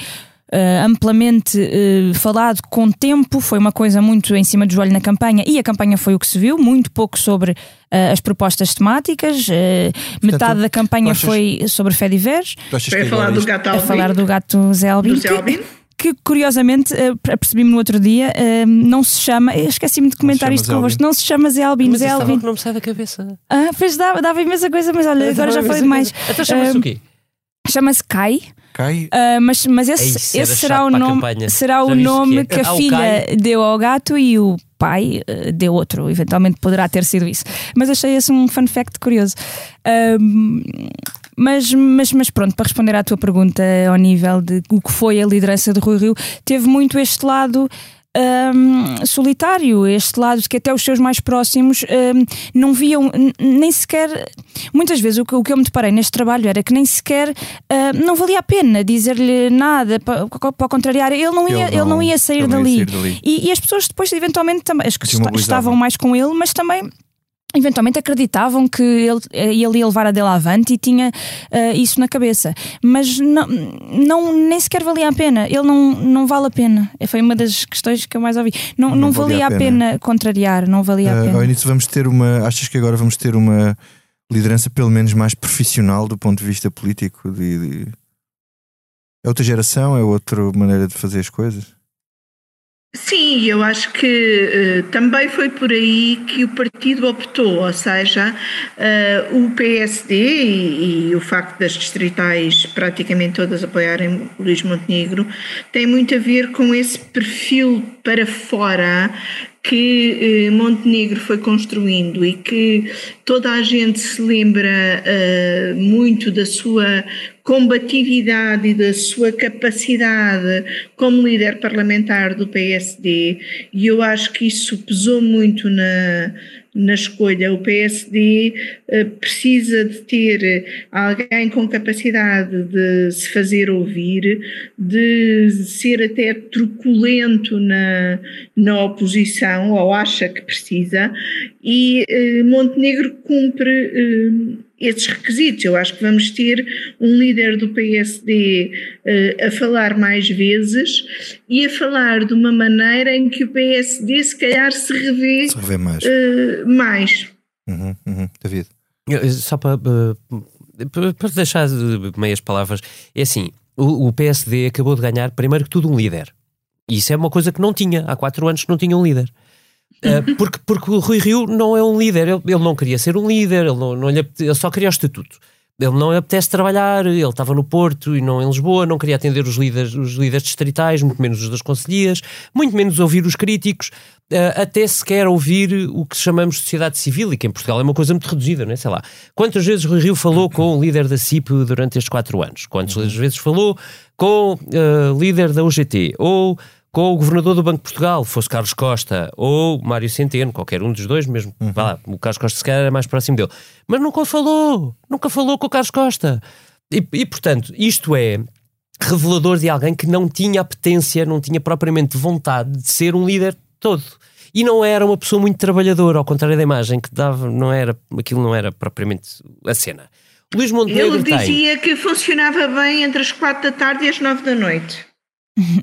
Uh, amplamente uh, falado com tempo, foi uma coisa muito em cima do joelho na campanha e a campanha foi o que se viu, muito pouco sobre uh, as propostas temáticas, uh, metade da campanha achas- foi sobre fé achas Foi que a falar do gato a Alvin, falar do gato Zé Albin, Zé que- Albin. que, curiosamente apercebi-me no outro dia, não se chama, esqueci-me de comentar isto convosco, Albin. não se chama Zé Albin, Mas Zé Albin. que não me sai da cabeça. Ah, pois dava, dava imensa coisa, mas olha, agora já falei demais. Então chama-se o quê? Chama-se Kai. Cai. Uh, mas, mas esse, Ei, esse será o nome, campanha. será Já o nome que que, é? a Ah, filha Kai. deu ao gato e o pai uh, deu outro. Eventualmente poderá ter sido isso. Mas achei esse um fun fact curioso. Um, mas, mas, mas pronto, para responder à tua pergunta ao nível de o que foi a liderança de Rui Rio, teve muito este lado. Um, solitário, este lado que até os seus mais próximos um, não viam nem sequer. Muitas vezes o que, o que eu me deparei neste trabalho era que nem sequer uh, não valia a pena dizer-lhe nada para, para contrariar. Ele não ia, Ele ele não, não- ia sair não dali. ia sair dali. E, e as pessoas depois, eventualmente, também, as que estavam mais com ele, mas também. Eventualmente acreditavam que ele, ele ia levar a dele avante e tinha eh, isso na cabeça, mas não, não, nem sequer valia a pena. Ele não, não vale a pena. Foi uma das questões que eu mais ouvi. Não, não, valia, a pena. contrariar, não valia a Ah, pena. ao início vamos ter uma. Achas que agora vamos ter uma liderança pelo menos mais profissional do ponto de vista político? De, de- É outra geração, é outra maneira de fazer as coisas? Sim, eu acho que eh, também foi por aí que o partido optou, ou seja, eh, o PSD e, e o facto das distritais praticamente todas apoiarem Luís Montenegro tem muito a ver com esse perfil para fora que eh, Montenegro foi construindo e que toda a gente se lembra muito da sua combatividade e da sua capacidade como líder parlamentar do PSD e eu acho que isso pesou muito na, na escolha. O PSD eh, precisa de ter alguém com capacidade de se fazer ouvir, de ser até truculento na, na oposição, ou acha que precisa, e eh, Montenegro cumpre eh, esses requisitos. Eu acho que vamos ter um líder do PSD eh, a falar mais vezes e a falar de uma maneira em que o PSD se calhar se revê Se revê mais. eh, mais. Uhum, uhum. David. Eu- Só para, eh, para- para deixar de meias palavras, é assim: o, o PSD acabou de ganhar, primeiro que tudo, um líder. E isso é uma coisa que não tinha. Há quatro anos que não tinha um líder. Eh, porque, porque o Rui Rio não é um líder, ele, ele não queria ser um líder, ele, não, não lhe ele só queria o estatuto. Ele não lhe apetece trabalhar, ele estava no Porto e não em Lisboa, não queria atender os líderes, os líderes distritais, muito menos os das conselhias, muito menos ouvir os críticos, eh, até sequer ouvir o que chamamos de sociedade civil, e que em Portugal é uma coisa muito reduzida, não é? Sei lá. Quantas vezes Rui Rio falou com o líder da CIP durante estes quatro anos? Quantas vezes falou com o líder da UGT? Ou com o governador do Banco de Portugal, fosse Carlos Costa ou Mário Centeno, qualquer um dos dois, mesmo, vá lá, o Carlos Costa se calhar era mais próximo dele, mas nunca falou, nunca falou com o Carlos Costa. E, e, portanto, isto é revelador de alguém que não tinha apetência, não tinha propriamente vontade de ser um líder todo. E não era uma pessoa muito trabalhadora, ao contrário da imagem que dava, não era, aquilo não era propriamente a cena. Luís Montenegro Ele tem. dizia que funcionava bem entre as quatro da tarde e as nove da noite.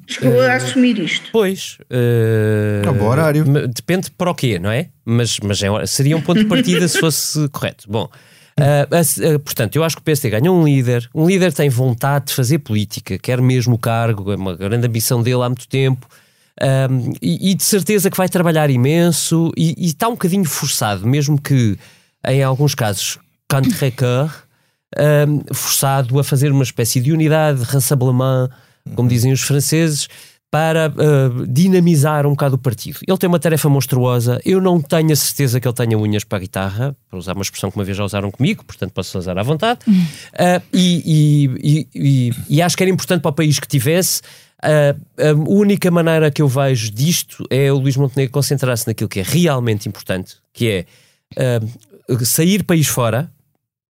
Chegou a assumir isto. Pois. eh, É um bom horário. Depende para o quê, não é? Mas, mas é- seria um ponto de partida se fosse correto. Bom, a se- ah, portanto, eu acho que o PSD ganhou um líder. Um líder tem vontade de fazer política, quer mesmo o cargo, é uma grande ambição dele há muito tempo. Ahm, e, e de certeza que vai trabalhar imenso e, e está um bocadinho forçado, mesmo que em alguns casos, contre ahm, forçado a fazer uma espécie de unidade, rassemblement, como dizem os franceses, para ah, dinamizar um bocado o partido. Ele tem uma tarefa monstruosa. Eu não tenho a certeza que ele tenha unhas para a guitarra, para usar uma expressão que uma vez já usaram comigo, portanto posso usar à vontade. Ah, e, e- e- e- acho que era importante para o país que tivesse. Ah, a única maneira que eu vejo disto é o Luís Montenegro concentrar-se naquilo que é realmente importante, que é sair país fora,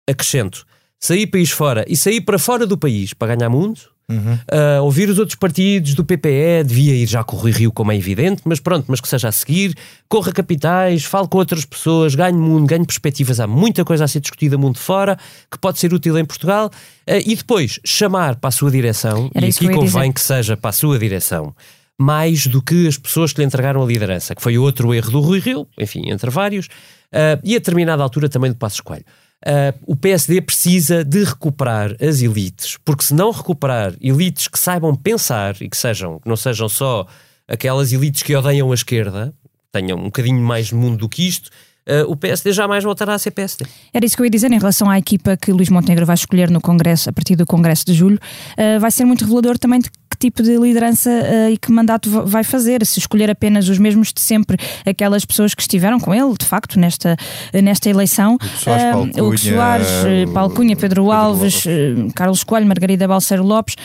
acrescento, sair país fora e sair para fora do país para ganhar mundo, uh, ouvir os outros partidos do PPE, devia ir já com o Rui Rio, como é evidente, mas pronto, mas que seja a seguir, corra capitais, fale com outras pessoas, ganhe mundo, ganhe perspectivas, há muita coisa a ser discutida mundo fora, que pode ser útil em Portugal, uh, e depois chamar para a sua direção, Era e que aqui ia convém que seja para a sua direção, mais do que as pessoas que lhe entregaram a liderança, que foi outro erro do Rui Rio, enfim, entre vários, uh, e a determinada altura também do Passos Coelho. Uh, o PSD precisa de recuperar as elites, porque se não recuperar elites que saibam pensar e que sejam, que não sejam só aquelas elites que odeiam a esquerda, tenham um bocadinho mais mundo do que isto, uh, o PSD jamais voltará a ser PSD. Era isso que eu ia dizer em relação à equipa que Luís Montenegro vai escolher no Congresso, a partir do Congresso de Julho. Uh, vai ser muito revelador também de que tipo de liderança uh, e que mandato va- vai fazer. Se escolher apenas os mesmos de sempre, aquelas pessoas que estiveram com ele, de facto, nesta, nesta eleição. Uh, Hugo Soares, uh, Paulo Cunha, Pedro Pedro Alves, uh, Carlos Coelho, Margarida Balseiro Lopes,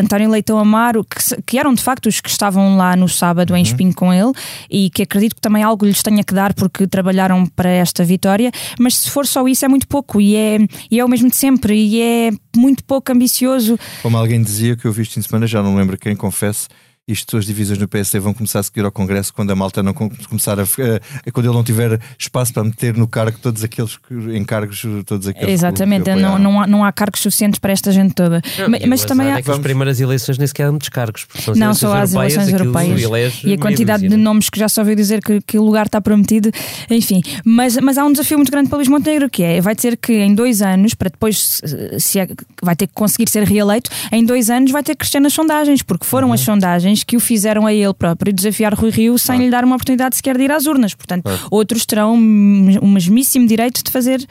António Leitão Amaro, que, que eram de facto os que estavam lá no sábado em Espinho com ele e que acredito que também algo lhes tenha que dar porque trabalharam para esta vitória, mas se for só isso é muito pouco e é, e é o mesmo de sempre e é muito pouco ambicioso. Como alguém dizia que eu vi este fim de semana, já não lembro quem, confesso, isto as divisões no PSD vão começar a seguir ao Congresso quando a malta não com- começar a, a- quando ele não tiver espaço para meter no cargo todos aqueles que- encargos, todos aqueles que- Exatamente, que não, não, há, não há cargos suficientes para esta gente toda. Ma- mas o também há. é que as primeiras eleições nem sequer há muitos cargos. as Não, só às eleições aquilo europeias. E a quantidade de nomes que já só ouviu dizer que, que o lugar está prometido, enfim. Mas, mas há um desafio muito grande para Luís Montenegro, que é, vai ter que em dois anos, para depois, se- se é- vai ter que conseguir ser reeleito, em dois anos vai ter que crescer nas sondagens, porque foram Uhum. as sondagens que o fizeram a ele próprio desafiar Rui Rio sem lhe dar uma oportunidade sequer de ir às urnas. Portanto, outros terão um um mesmíssimo direito de fazer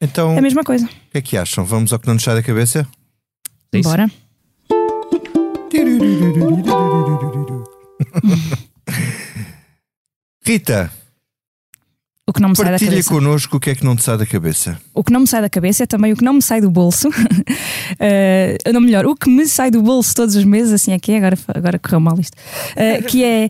Então, a o mesma coisa. que é que acham? Vamos ao que não nos sai da cabeça? É. Bora. Rita, O que não me sai da partilha cabeça. connosco o que é que não te sai da cabeça. O que não me sai da cabeça é também o que não me sai do bolso. Eh, não, melhor, o que me sai do bolso todos os meses, assim é que é, agora, agora correu mal isto. Eh, que é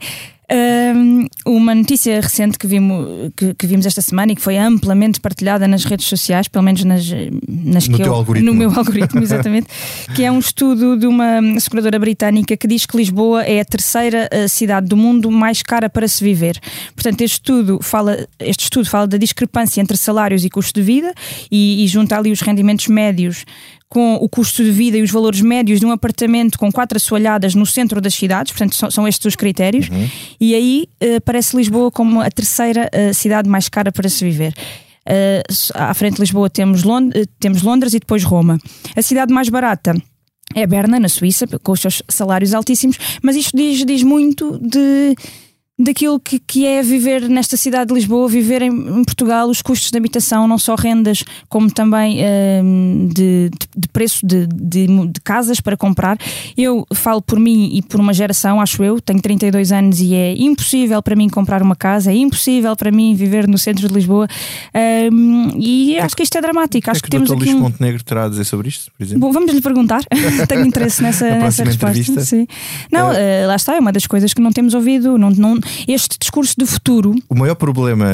ehm, uma notícia recente que vimos, que, que vimos esta semana e que foi amplamente partilhada nas redes sociais, pelo menos nas, nas No que eu, algoritmo. No meu algoritmo, exatamente. que é um estudo de uma seguradora britânica que diz que Lisboa é a terceira eh, cidade do mundo mais cara para se viver. Portanto, este estudo fala, este estudo fala da discrepância entre salários e custo de vida e, e junta ali os rendimentos médios com o custo de vida e os valores médios de um apartamento com quatro assoalhadas no centro das cidades, portanto são, são estes os critérios, e aí eh, aparece Lisboa como a terceira eh, cidade mais cara para se viver. Eh, à frente de Lisboa temos, Lond temos Londres e depois Roma. A cidade mais barata é Berna, na Suíça, com os seus salários altíssimos, mas isto diz, diz muito de daquilo que, que é viver nesta cidade de Lisboa, viver em, em Portugal, os custos de habitação, não só rendas, como também hum, de, de- preço de, de- de casas para comprar. Eu falo por mim e por uma geração, acho eu, tenho 32 anos e é impossível para mim comprar uma casa, é impossível para mim viver no centro de Lisboa hum, e acho que isto é dramático. O Acho que que é o temos Dr. aqui Luís um... Montenegro terá a dizer sobre isto, por exemplo? Bom, vamos lhe perguntar. Tenho interesse nessa, nessa resposta. Não, eh, lá está, é uma das coisas que não temos ouvido. Não, não, este discurso do futuro O maior problema,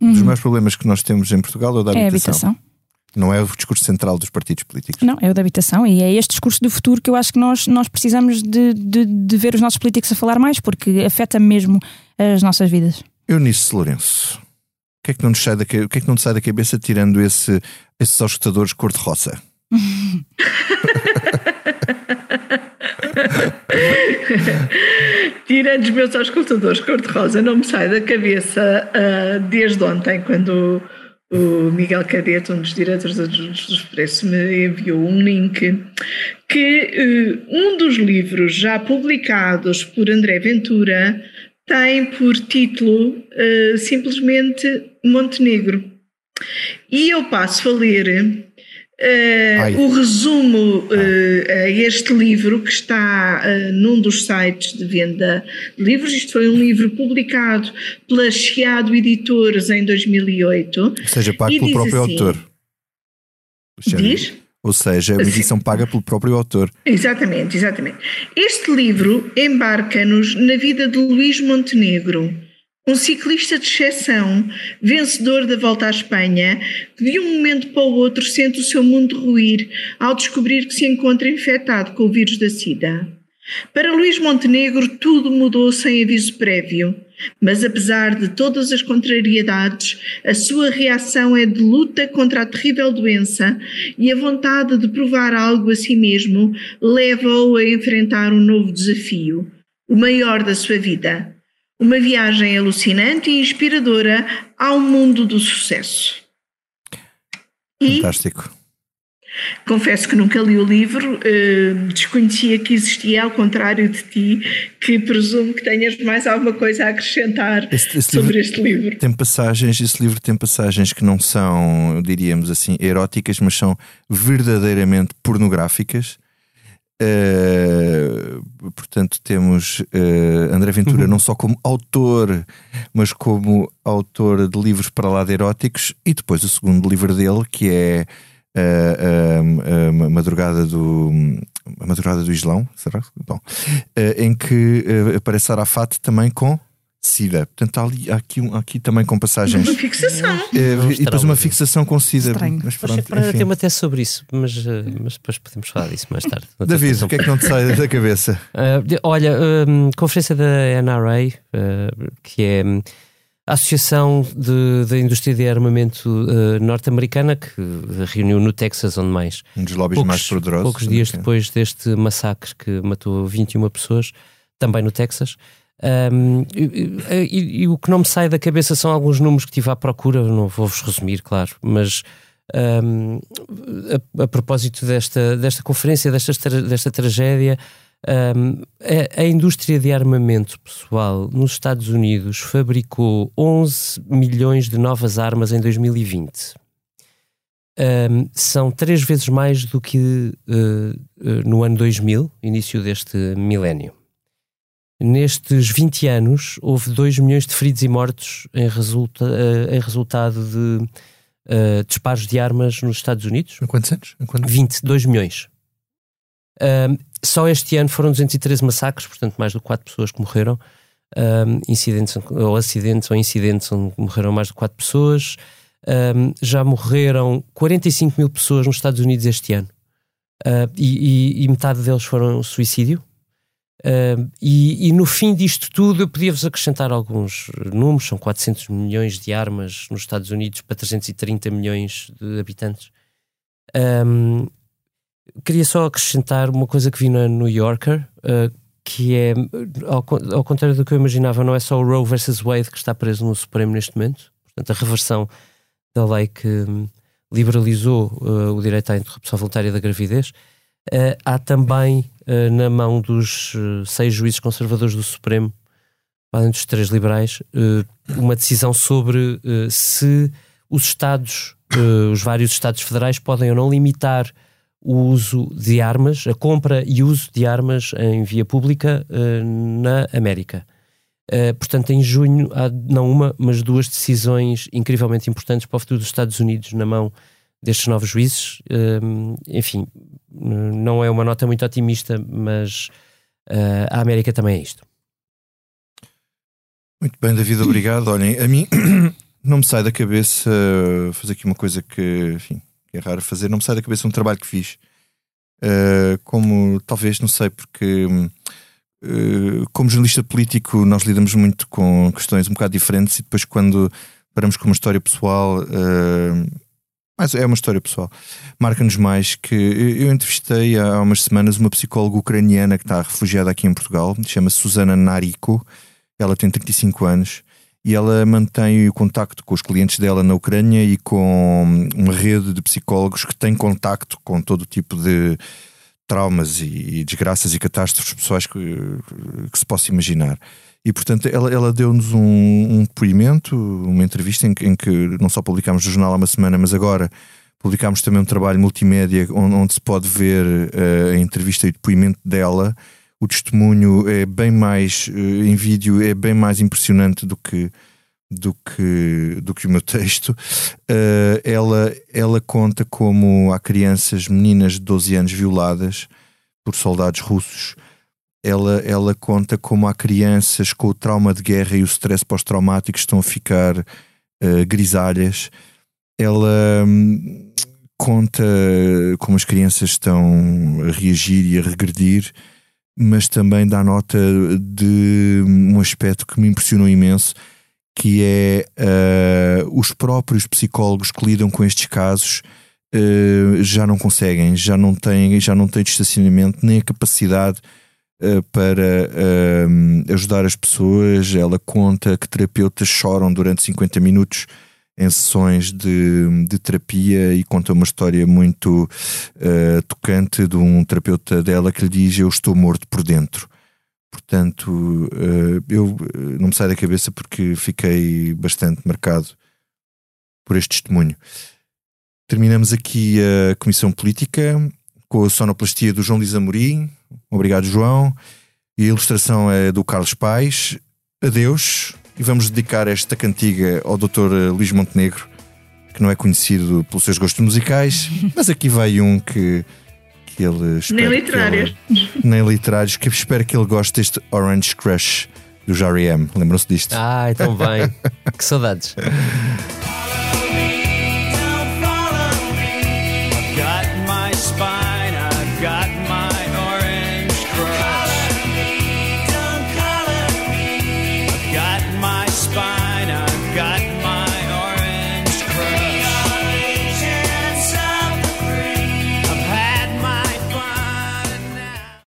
um dos maiores problemas que nós temos em Portugal é o da Uhum. é a habitação. habitação. Não é o discurso central dos partidos políticos. Não, é o da habitação e é este discurso do futuro que eu acho que nós, nós precisamos de, de, de ver os nossos políticos a falar mais, porque afeta mesmo as nossas vidas. Eunice Lourenço, o que é que não nos sai da, que é que não te sai da cabeça tirando esse, esses auscultadores cor-de-roça? tirando os meus auscultadores cor-de-rosa, não me sai da cabeça ah, desde ontem, quando o, Miguel Cadete, um dos diretores do Expresso, me enviou um link que eh, um dos livros já publicados por André Ventura tem por título eh, simplesmente Montenegro. E eu passo a ler eh, Ai. o resumo eh, a este livro que está eh, num dos sites de venda de livros. Isto foi um livro publicado pela Chiado Editores em 2008. Ou seja, pago pelo próprio assim- autor. Diz? Ou seja, é uma edição paga pelo próprio autor. Exatamente, exatamente. Este livro embarca-nos na vida de Luís Montenegro, um ciclista de exceção, vencedor da Volta à Espanha, que de um momento para o outro sente o seu mundo ruir ao descobrir que se encontra infectado com o vírus da SIDA. Para Luís Montenegro, tudo mudou sem aviso prévio. Mas apesar de todas as contrariedades, a sua reação é de luta contra a terrível doença e a vontade de provar algo a si mesmo leva-o a enfrentar um novo desafio, o maior da sua vida. Uma viagem alucinante e inspiradora ao mundo do sucesso. E Fantástico. confesso que nunca li o livro, eh, desconhecia que existia, ao contrário de ti, que presumo que tenhas mais alguma coisa a acrescentar Este- este sobre livro- este livro. Tem passagens, esse livro tem passagens que não são, diríamos assim, eróticas, mas são verdadeiramente pornográficas. Eh, portanto, temos eh, André Ventura não só como autor, mas como autor de livros para lá de eróticos, e depois o segundo livro dele, que é eh, a Madrugada do a Madrugada do Islão, será? Bom, em que aparece Arafat também com SIDA. Portanto, há, ali, há, aqui, um- há aqui também com passagens. Uma fixação. Eh, Não e depois uma fixação com SIDA. Estranho. Mas pronto, para enfim. ter uma tese sobre isso, mas, eh, mas depois podemos falar disso mais tarde. David, o que é que não te sai da cabeça? Uh, olha, um, conferência da NRA, uh, que é hum, a Associação de- da Indústria de Armamento uh, Norte-Americana, que reuniu no Texas, onde mais. Um dos lobbies mais poderosos. poucos dias depois deste massacre que matou 21 pessoas, também no Texas. Um, e, e- e o que não me sai da cabeça são alguns números que tive à procura, não vou-vos resumir, claro, mas um, a, a propósito desta, desta conferência, desta, desta tragédia, um, a, a indústria de armamento pessoal nos Estados Unidos fabricou 11 milhões de novas armas em 2020. Um, são três vezes mais do que uh, uh, no ano 2000, início deste milénio. Nestes 20 anos, houve 2 milhões de feridos e mortos em, resulta, uh, em resultado de uh, disparos de armas nos Estados Unidos. Em quantos anos? Em quantos? 22 milhões. Um, só este ano foram 213 massacres, portanto, mais de 4 pessoas que morreram. Um, incidentes ou acidentes ou incidentes onde morreram mais de 4 pessoas. Um, já morreram 45 mil pessoas nos Estados Unidos este ano. Uh, e, e- e metade deles foram suicídio. Uh, e, e no fim disto tudo, eu podia-vos acrescentar alguns números: são 400 milhões de armas nos Estados Unidos para 330 milhões de habitantes. Um, queria só acrescentar uma coisa que vi na New Yorker, uh, que é, ao, ao contrário do que eu imaginava, não é só o Roe versus Wade que está preso no Supremo neste momento, portanto, a reversão da lei que hum, liberalizou uh, o direito à interrupção voluntária da gravidez. Uh, há também uh, na mão dos uh, seis juízes conservadores do Supremo, além dos três liberais, uh, uma decisão sobre uh, se os Estados, uh, os vários Estados federais, podem ou não limitar o uso de armas, a compra e uso de armas em via pública uh, na América. Uh, portanto, em junho há não uma, mas duas decisões incrivelmente importantes para o futuro dos Estados Unidos na mão destes novos juízes. Um, enfim, não é uma nota muito otimista, mas uh, a América também é isto. Muito bem, David, obrigado. Olhem, a mim não me sai da cabeça uh, fazer aqui uma coisa que, enfim, é raro fazer, não me sai da cabeça um trabalho que fiz. Uh, como talvez, não sei, porque hum, uh, como jornalista político nós lidamos muito com questões um bocado diferentes e depois quando paramos com uma história pessoal uh, Mas é uma história pessoal. Marca-nos mais que eu entrevistei há umas semanas uma psicóloga ucraniana que está refugiada aqui em Portugal, chama-se Susana Nariko. Ela tem 35 anos e ela mantém o contacto com os clientes dela na Ucrânia e com uma rede de psicólogos que tem contacto com todo tipo de traumas e desgraças e catástrofes pessoais que, que se possa imaginar. E portanto ela, ela deu-nos um, um depoimento, uma entrevista em que, em que não só publicámos no jornal há uma semana, mas agora publicámos também um trabalho multimédia onde, onde se pode ver uh, a entrevista e o depoimento dela. O testemunho é bem mais uh, em vídeo, é bem mais impressionante do que do que, do que o meu texto. Uh, ela, ela conta como há crianças, meninas de 12 anos violadas por soldados russos. Ela, ela conta como há crianças com o trauma de guerra e o stress pós-traumático estão a ficar uh, grisalhas. Ela hum, conta como as crianças estão a reagir e a regredir, mas também dá nota de um aspecto que me impressionou imenso que é uh, os próprios psicólogos que lidam com estes casos uh, já não conseguem, já não têm, já não têm distanciamento nem a capacidade uh, para ajudar as pessoas. Ela conta que terapeutas choram durante 50 minutos em sessões de, de terapia e conta uma história muito tocante de um terapeuta dela que lhe diz: Eu estou morto por dentro. Portanto, eh, eu eh, não me sai da cabeça porque fiquei bastante marcado por este testemunho. Terminamos aqui a Comissão Política com a sonoplastia do João Luís Amorim. Obrigado, João. E a ilustração é do Carlos Pais. Adeus. E vamos dedicar esta cantiga ao Dr. Luís Montenegro, que não é conhecido pelos seus gostos musicais, mas aqui vai um que que ele Nem literários. Ele, nem literários, que espero que ele goste deste Orange Crush do Jari M. Lembram-se disto? Ah, então bem. que saudades.